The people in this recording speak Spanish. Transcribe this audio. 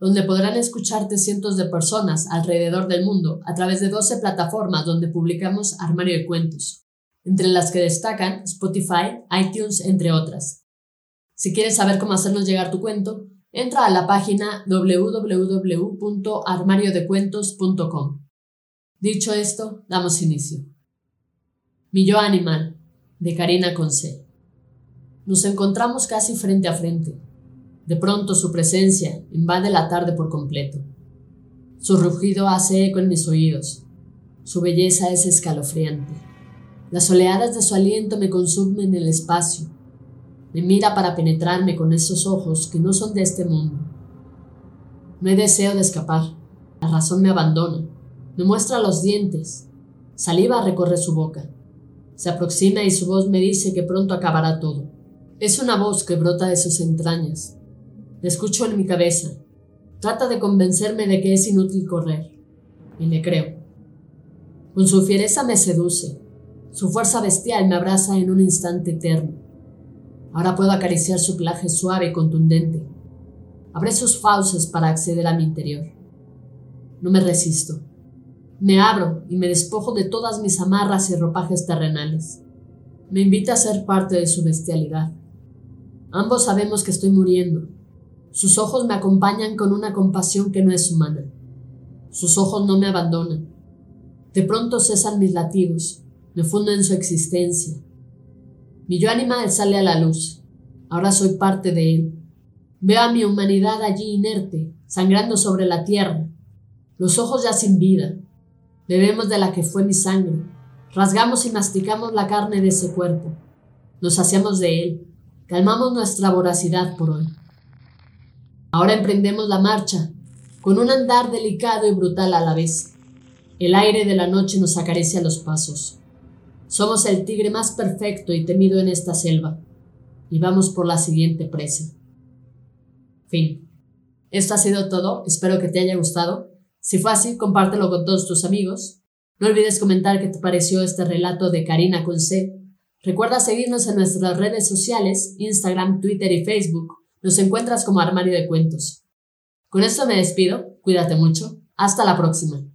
donde podrán escucharte cientos de personas alrededor del mundo a través de 12 plataformas donde publicamos Armario de Cuentos, entre las que destacan Spotify, iTunes, entre otras. Si quieres saber cómo hacernos llegar tu cuento, entra a la página www.armariodecuentos.com. Dicho esto, damos inicio. Mi yo animal, de Karina Conce. Nos encontramos casi frente a frente de pronto su presencia invade la tarde por completo. Su rugido hace eco en mis oídos. Su belleza es escalofriante. Las oleadas de su aliento me consumen el espacio. Me mira para penetrarme con esos ojos que no son de este mundo. No hay deseo de escapar. La razón me abandona. Me muestra los dientes. Saliva recorre su boca. Se aproxima y su voz me dice que pronto acabará todo. Es una voz que brota de sus entrañas, escucho en mi cabeza. Trata de convencerme de que es inútil correr. Y le creo. Con su fiereza me seduce. Su fuerza bestial me abraza en un instante eterno. Ahora puedo acariciar su pelaje suave y contundente. Abre sus fauces para acceder a mi interior. No me resisto. Me abro y me despojo de todas mis amarras y ropajes terrenales. Me invita a ser parte de su bestialidad. Ambos sabemos que estoy muriendo, sus ojos me acompañan con una compasión que no es humana. Sus ojos no me abandonan. De pronto cesan mis latidos, me fundo en su existencia. Mi yo animal sale a la luz. Ahora soy parte de él. Veo a mi humanidad allí inerte, sangrando sobre la tierra. Los ojos ya sin vida. Bebemos de la que fue mi sangre. Rasgamos y masticamos la carne de ese cuerpo. Nos saciamos de él. Calmamos nuestra voracidad por hoy. Ahora emprendemos la marcha, con un andar delicado y brutal a la vez. El aire de la noche nos acaricia los pasos. Somos el tigre más perfecto y temido en esta selva, y vamos por la siguiente presa. Fin. Esto ha sido todo, espero que te haya gustado. Si fue así, compártelo con todos tus amigos. No olvides comentar qué te pareció este relato de Karina con C. Recuerda seguirnos en nuestras redes sociales, Instagram, Twitter y Facebook nos encuentras como armario de cuentos. Con esto me despido, cuídate mucho, hasta la próxima.